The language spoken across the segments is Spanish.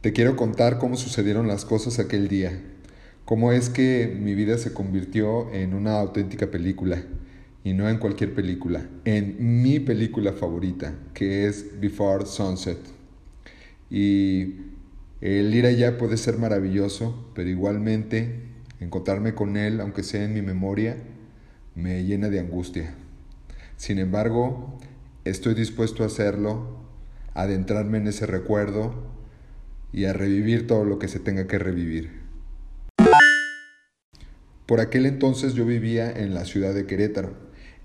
Te quiero contar cómo sucedieron las cosas aquel día, cómo es que mi vida se convirtió en una auténtica película, y no en cualquier película, en mi película favorita, que es Before Sunset. Y el ir allá puede ser maravilloso, pero igualmente encontrarme con él, aunque sea en mi memoria, me llena de angustia. Sin embargo, estoy dispuesto a hacerlo, adentrarme en ese recuerdo y a revivir todo lo que se tenga que revivir. Por aquel entonces yo vivía en la ciudad de Querétaro.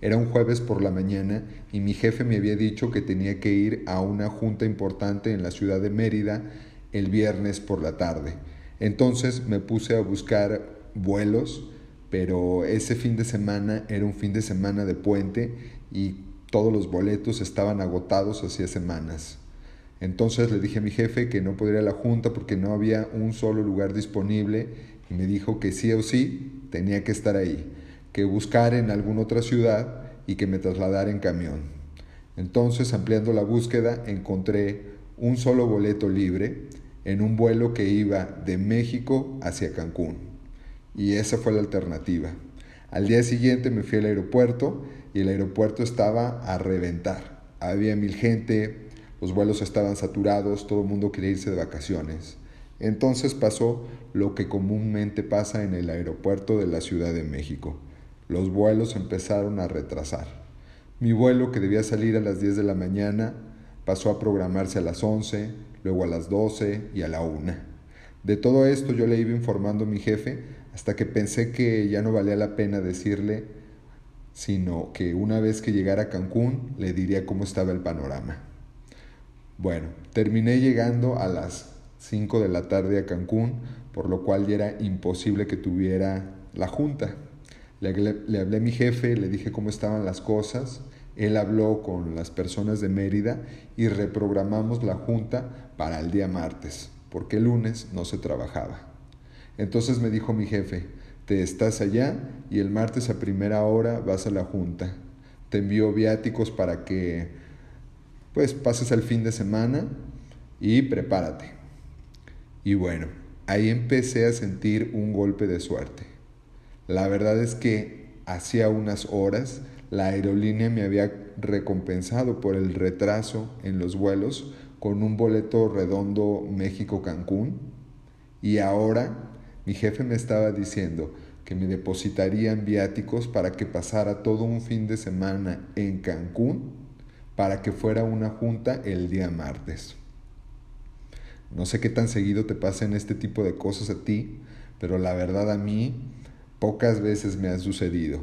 Era un jueves por la mañana y mi jefe me había dicho que tenía que ir a una junta importante en la ciudad de Mérida el viernes por la tarde. Entonces me puse a buscar vuelos, pero ese fin de semana era un fin de semana de puente y todos los boletos estaban agotados hacía semanas. Entonces le dije a mi jefe que no podría ir a la junta porque no había un solo lugar disponible y me dijo que sí o sí tenía que estar ahí, que buscar en alguna otra ciudad y que me trasladara en camión. Entonces, ampliando la búsqueda, encontré un solo boleto libre en un vuelo que iba de México hacia Cancún. Y esa fue la alternativa. Al día siguiente me fui al aeropuerto y el aeropuerto estaba a reventar. Había mil gente, los vuelos estaban saturados, todo el mundo quería irse de vacaciones. Entonces pasó lo que comúnmente pasa en el aeropuerto de la Ciudad de México. Los vuelos empezaron a retrasar. Mi vuelo, que debía salir a las 10 de la mañana, pasó a programarse a las 11, luego a las 12 y a la 1. De todo esto yo le iba informando a mi jefe hasta que pensé que ya no valía la pena decirle, sino que una vez que llegara a Cancún le diría cómo estaba el panorama. Bueno, terminé llegando a las 5 de la tarde a Cancún, por lo cual ya era imposible que tuviera la junta. Le, hablé a mi jefe, le dije cómo estaban las cosas, él habló con las personas de Mérida y reprogramamos la junta para el día martes, porque el lunes no se trabajaba. Entonces me dijo mi jefe, te estás allá y el martes a primera hora vas a la junta. Te envío viáticos para que pues pases el fin de semana y prepárate. Y bueno, ahí empecé a sentir un golpe de suerte. La verdad es que hacía unas horas la aerolínea me había recompensado por el retraso en los vuelos con un boleto redondo México-Cancún y ahora mi jefe me estaba diciendo que me depositarían viáticos para que pasara todo un fin de semana en Cancún para que fuera una junta el día martes. No sé qué tan seguido te pasen este tipo de cosas a ti, pero la verdad a mí pocas veces me ha sucedido.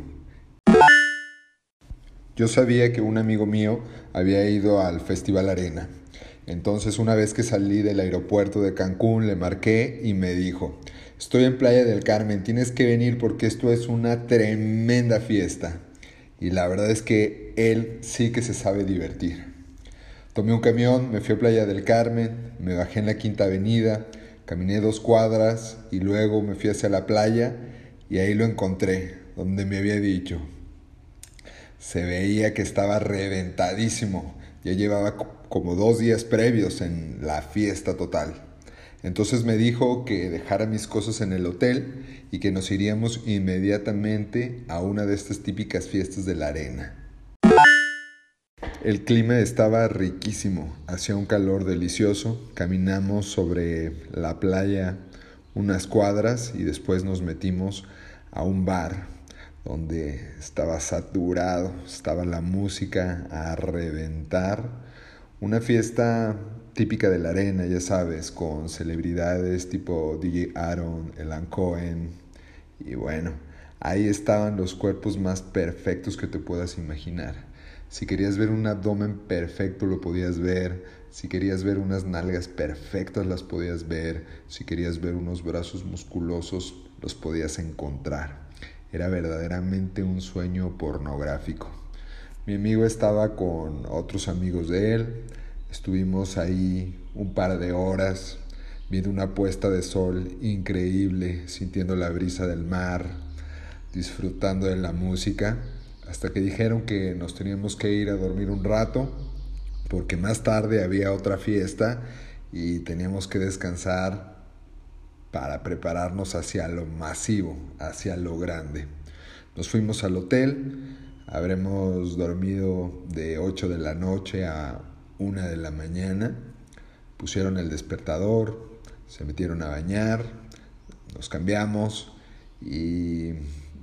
Yo sabía que un amigo mío había ido al Festival Arena. Entonces una vez que salí del aeropuerto de Cancún le marqué y me dijo, estoy en Playa del Carmen, tienes que venir porque esto es una tremenda fiesta. Y la verdad es que él sí que se sabe divertir. Tomé un camión, me fui a Playa del Carmen, me bajé en la Quinta Avenida, caminé dos cuadras y luego me fui hacia la playa y ahí lo encontré, donde me había dicho. Se veía que estaba reventadísimo, ya llevaba como dos días previos en la fiesta total. Entonces me dijo que dejara mis cosas en el hotel y que nos iríamos inmediatamente a una de estas típicas fiestas de la arena. El clima estaba riquísimo, hacía un calor delicioso, caminamos sobre la playa unas cuadras y después nos metimos a un bar donde estaba saturado, estaba la música a reventar, una fiesta típica de la arena, ya sabes, con celebridades tipo DJ Aaron, Elan Cohen, y bueno, ahí estaban los cuerpos más perfectos que te puedas imaginar. Si querías ver un abdomen perfecto lo podías ver, si querías ver unas nalgas perfectas las podías ver, si querías ver unos brazos musculosos los podías encontrar. Era verdaderamente un sueño pornográfico. Mi amigo estaba con otros amigos de él, estuvimos ahí un par de horas viendo una puesta de sol increíble, sintiendo la brisa del mar, disfrutando de la música, hasta que dijeron que nos teníamos que ir a dormir un rato, porque más tarde había otra fiesta y teníamos que descansar para prepararnos hacia lo masivo, hacia lo grande. Nos fuimos al hotel, habremos dormido de 8 de la noche a 1 de la mañana, pusieron el despertador, se metieron a bañar, nos cambiamos y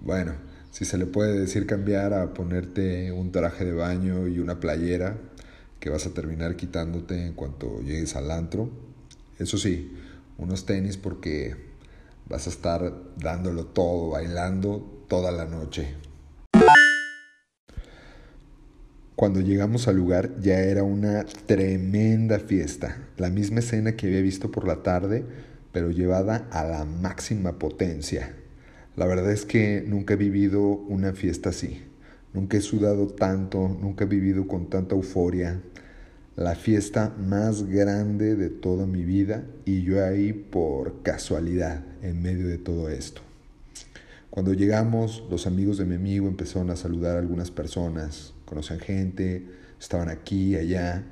bueno, si se le puede decir cambiar a ponerte un traje de baño y una playera que vas a terminar quitándote en cuanto llegues al antro. Eso sí, unos tenis porque vas a estar dándolo todo, bailando toda la noche. Cuando llegamos al lugar ya era una tremenda fiesta, la misma escena que había visto por la tarde, pero llevada a la máxima potencia. La verdad es que nunca he vivido una fiesta así. Nunca he sudado tanto, nunca he vivido con tanta euforia. La fiesta más grande de toda mi vida y yo ahí por casualidad en medio de todo esto. Cuando llegamos, los amigos de mi amigo empezaron a saludar a algunas personas, conocían gente, estaban aquí, allá,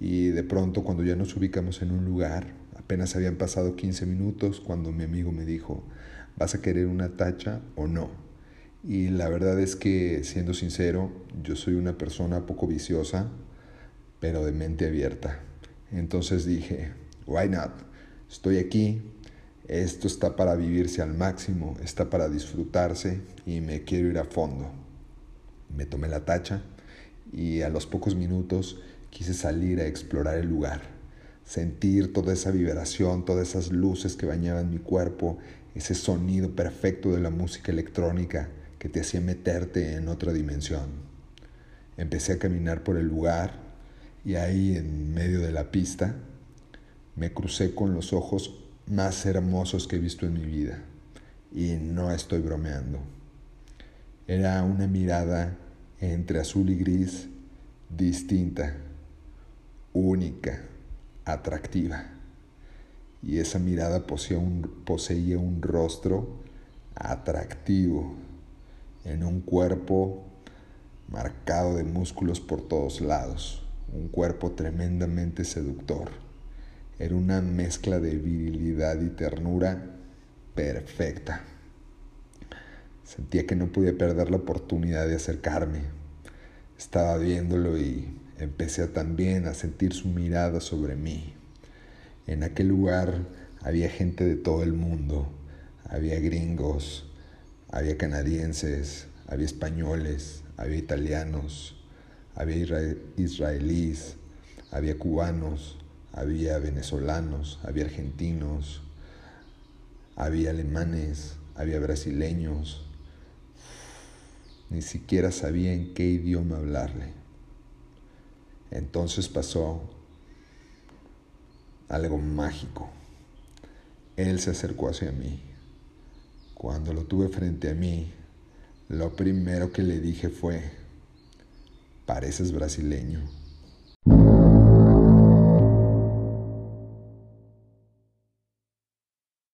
y de pronto cuando ya nos ubicamos en un lugar, apenas habían pasado 15 minutos cuando mi amigo me dijo, ¿Vas a querer una tacha o no? Y la verdad es que, siendo sincero, yo soy una persona poco viciosa, pero de mente abierta. Entonces dije, why not? Estoy aquí, esto está para vivirse al máximo, está para disfrutarse y me quiero ir a fondo. Me tomé la tacha y a los pocos minutos quise salir a explorar el lugar, sentir toda esa vibración, todas esas luces que bañaban mi cuerpo ese sonido perfecto de la música electrónica que te hacía meterte en otra dimensión. Empecé a caminar por el lugar y ahí en medio de la pista me crucé con los ojos más hermosos que he visto en mi vida. Y no estoy bromeando. Era una mirada entre azul y gris distinta, única, atractiva y esa mirada poseía un, poseía un rostro atractivo en un cuerpo marcado de músculos por todos lados, un cuerpo tremendamente seductor. Era una mezcla de virilidad y ternura perfecta. Sentía que no podía perder la oportunidad de acercarme. Estaba viéndolo y empecé también a sentir su mirada sobre mí. En aquel lugar había gente de todo el mundo, había gringos, había canadienses, había españoles, había italianos, había israelíes, había cubanos, había venezolanos, había argentinos, había alemanes, había brasileños. Ni siquiera sabía en qué idioma hablarle. Entonces pasó algo mágico. Él se acercó hacia mí. Cuando lo tuve frente a mí, lo primero que le dije fue, pareces brasileño.